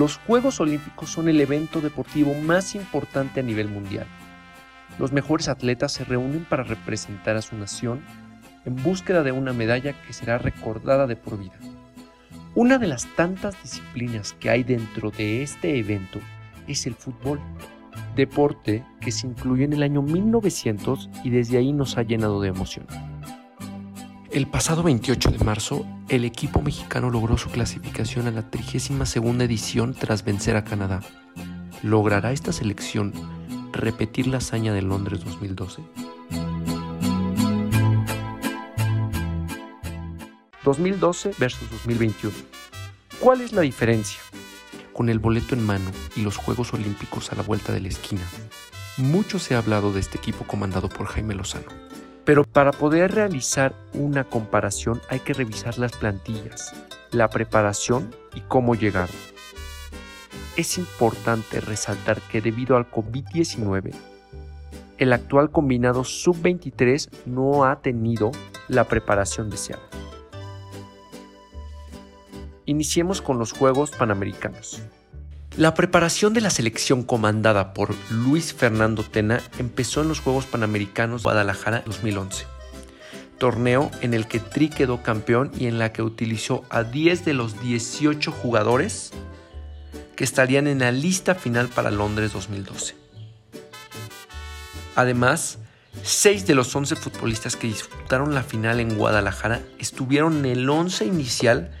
Los Juegos Olímpicos son el evento deportivo más importante a nivel mundial. Los mejores atletas se reúnen para representar a su nación en búsqueda de una medalla que será recordada de por vida. Una de las tantas disciplinas que hay dentro de este evento es el fútbol, deporte que se incluyó en el año 1900 y desde ahí nos ha llenado de emoción. El pasado 28 de marzo, el equipo mexicano logró su clasificación a la 32 edición tras vencer a Canadá. ¿Logrará esta selección repetir la hazaña de Londres 2012? 2012 versus 2021. ¿Cuál es la diferencia? Con el boleto en mano y los Juegos Olímpicos a la vuelta de la esquina, mucho se ha hablado de este equipo comandado por Jaime Lozano. Pero para poder realizar una comparación hay que revisar las plantillas, la preparación y cómo llegar. Es importante resaltar que debido al COVID-19, el actual combinado sub-23 no ha tenido la preparación deseada. Iniciemos con los Juegos Panamericanos. La preparación de la selección comandada por Luis Fernando Tena empezó en los Juegos Panamericanos Guadalajara 2011, torneo en el que Tri quedó campeón y en la que utilizó a 10 de los 18 jugadores que estarían en la lista final para Londres 2012. Además, 6 de los 11 futbolistas que disputaron la final en Guadalajara estuvieron en el 11 inicial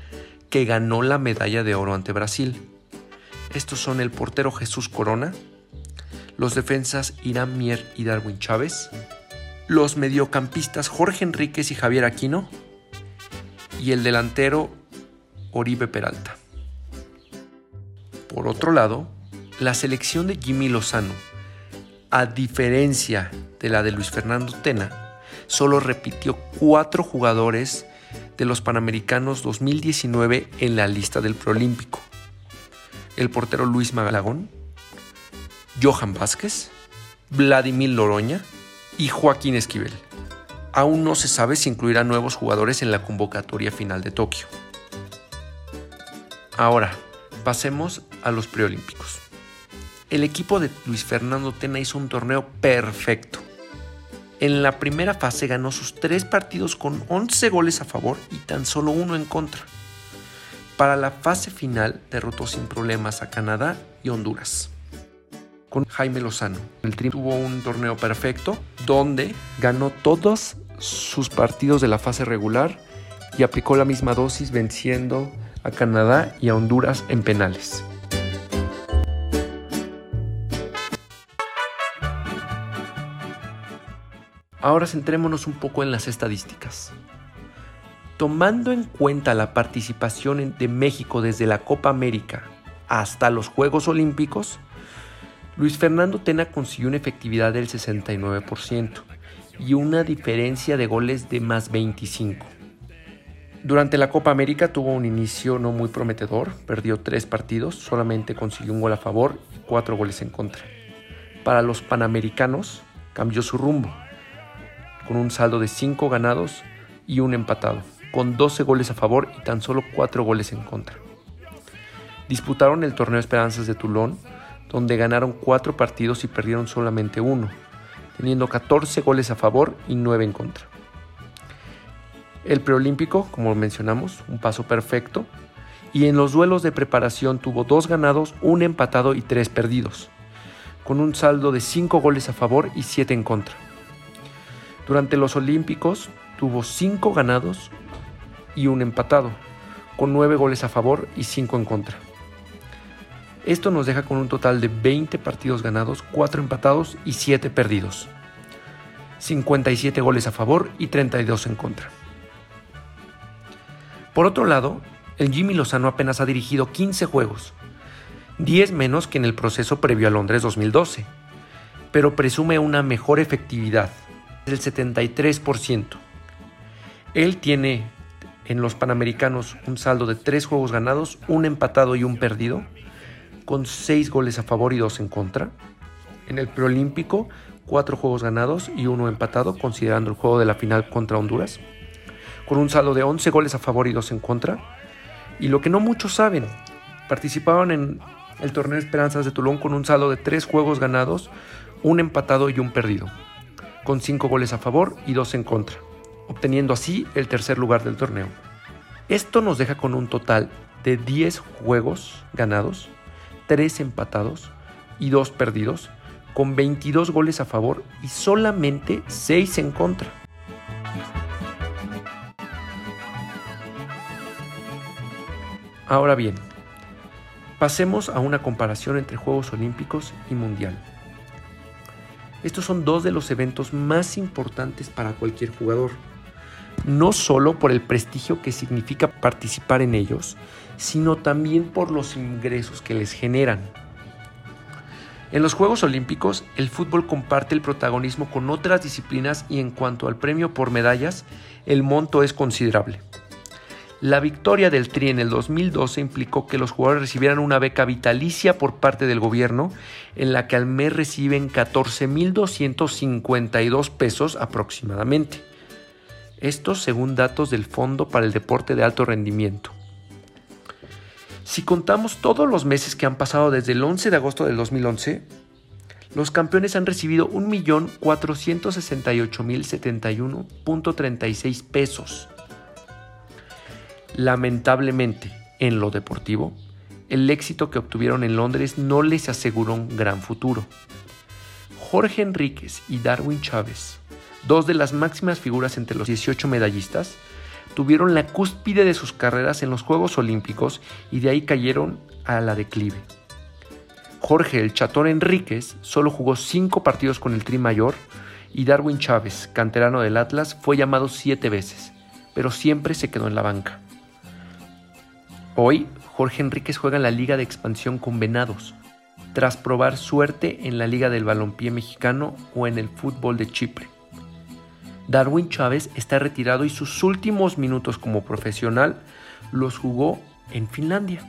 que ganó la medalla de oro ante Brasil. Estos son el portero Jesús Corona, los defensas Irán Mier y Darwin Chávez, los mediocampistas Jorge Enríquez y Javier Aquino. Y el delantero Oribe Peralta. Por otro lado, la selección de Jimmy Lozano, a diferencia de la de Luis Fernando Tena, solo repitió cuatro jugadores de los Panamericanos 2019 en la lista del Proolímpico el portero Luis Magalagón, Johan Vázquez, Vladimir Loroña y Joaquín Esquivel. Aún no se sabe si incluirá nuevos jugadores en la convocatoria final de Tokio. Ahora, pasemos a los preolímpicos. El equipo de Luis Fernando Tena hizo un torneo perfecto. En la primera fase ganó sus tres partidos con 11 goles a favor y tan solo uno en contra. Para la fase final derrotó sin problemas a Canadá y Honduras. Con Jaime Lozano. El Tri tuvo un torneo perfecto donde ganó todos sus partidos de la fase regular y aplicó la misma dosis venciendo a Canadá y a Honduras en penales. Ahora centrémonos un poco en las estadísticas. Tomando en cuenta la participación de México desde la Copa América hasta los Juegos Olímpicos, Luis Fernando Tena consiguió una efectividad del 69% y una diferencia de goles de más 25. Durante la Copa América tuvo un inicio no muy prometedor, perdió tres partidos, solamente consiguió un gol a favor y cuatro goles en contra. Para los Panamericanos cambió su rumbo, con un saldo de cinco ganados y un empatado con 12 goles a favor y tan solo 4 goles en contra. Disputaron el torneo Esperanzas de Toulon, donde ganaron 4 partidos y perdieron solamente uno, teniendo 14 goles a favor y 9 en contra. El preolímpico, como mencionamos, un paso perfecto, y en los duelos de preparación tuvo 2 ganados, 1 empatado y 3 perdidos, con un saldo de 5 goles a favor y 7 en contra. Durante los Olímpicos tuvo 5 ganados, y un empatado, con 9 goles a favor y 5 en contra. Esto nos deja con un total de 20 partidos ganados, 4 empatados y 7 perdidos. 57 goles a favor y 32 en contra. Por otro lado, el Jimmy Lozano apenas ha dirigido 15 juegos, 10 menos que en el proceso previo a Londres 2012, pero presume una mejor efectividad, del 73%. Él tiene en los Panamericanos un saldo de tres juegos ganados, un empatado y un perdido, con seis goles a favor y dos en contra. En el preolímpico, cuatro juegos ganados y uno empatado, considerando el juego de la final contra Honduras, con un saldo de 11 goles a favor y dos en contra. Y lo que no muchos saben, Participaron en el torneo Esperanzas de Tulón con un saldo de tres juegos ganados, un empatado y un perdido, con cinco goles a favor y dos en contra, obteniendo así el tercer lugar del torneo. Esto nos deja con un total de 10 juegos ganados, 3 empatados y 2 perdidos, con 22 goles a favor y solamente 6 en contra. Ahora bien, pasemos a una comparación entre Juegos Olímpicos y Mundial. Estos son dos de los eventos más importantes para cualquier jugador, no solo por el prestigio que significa participar en ellos, sino también por los ingresos que les generan. En los Juegos Olímpicos, el fútbol comparte el protagonismo con otras disciplinas y en cuanto al premio por medallas, el monto es considerable. La victoria del Tri en el 2012 implicó que los jugadores recibieran una beca vitalicia por parte del gobierno, en la que al mes reciben 14.252 pesos aproximadamente. Esto según datos del Fondo para el Deporte de Alto Rendimiento. Si contamos todos los meses que han pasado desde el 11 de agosto del 2011, los campeones han recibido 1.468.071.36 pesos. Lamentablemente, en lo deportivo, el éxito que obtuvieron en Londres no les aseguró un gran futuro. Jorge Enríquez y Darwin Chávez, dos de las máximas figuras entre los 18 medallistas, tuvieron la cúspide de sus carreras en los Juegos Olímpicos y de ahí cayeron a la declive. Jorge el Chatón Enríquez solo jugó cinco partidos con el Tri Mayor y Darwin Chávez, canterano del Atlas, fue llamado siete veces, pero siempre se quedó en la banca. Hoy, Jorge Enríquez juega en la Liga de Expansión con Venados, tras probar suerte en la Liga del Balompié Mexicano o en el fútbol de Chipre. Darwin Chávez está retirado y sus últimos minutos como profesional los jugó en Finlandia.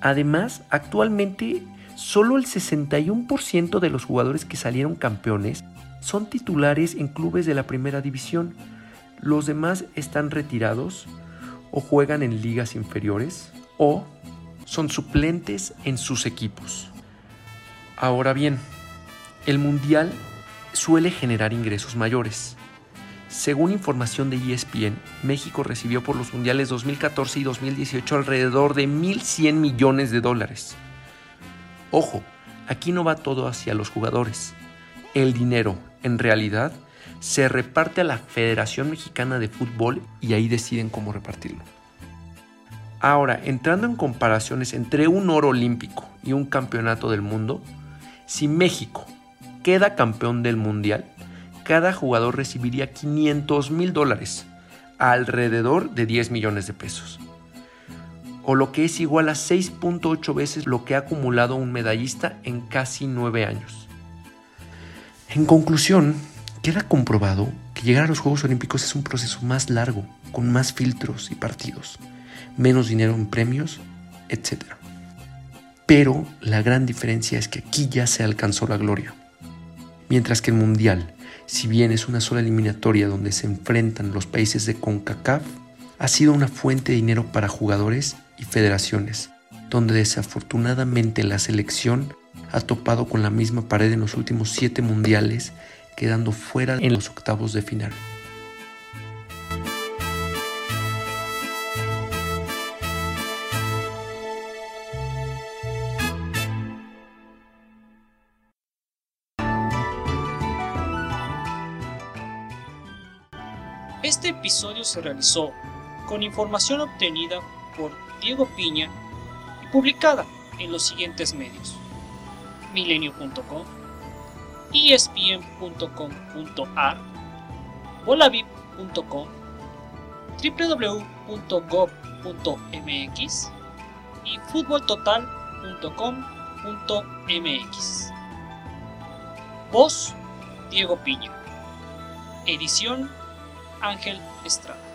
Además, actualmente solo el 61% de los jugadores que salieron campeones son titulares en clubes de la primera división. Los demás están retirados o juegan en ligas inferiores o son suplentes en sus equipos. Ahora bien, el Mundial suele generar ingresos mayores. Según información de ESPN, México recibió por los mundiales 2014 y 2018 alrededor de 1.100 millones de dólares. Ojo, aquí no va todo hacia los jugadores. El dinero, en realidad, se reparte a la Federación Mexicana de Fútbol y ahí deciden cómo repartirlo. Ahora, entrando en comparaciones entre un oro olímpico y un campeonato del mundo, si México queda campeón del mundial, cada jugador recibiría 500 mil dólares, alrededor de 10 millones de pesos, o lo que es igual a 6.8 veces lo que ha acumulado un medallista en casi 9 años. En conclusión, queda comprobado que llegar a los Juegos Olímpicos es un proceso más largo, con más filtros y partidos, menos dinero en premios, etc. Pero la gran diferencia es que aquí ya se alcanzó la gloria mientras que el Mundial, si bien es una sola eliminatoria donde se enfrentan los países de CONCACAF, ha sido una fuente de dinero para jugadores y federaciones, donde desafortunadamente la selección ha topado con la misma pared en los últimos siete mundiales, quedando fuera en los octavos de final. Se realizó con información obtenida por Diego Piña y publicada en los siguientes medios: milenio.com, espn.com.ar, volavip.com, www.gov.mx y futboltotal.com.mx. Voz Diego Piña. Edición Ángel Estrada.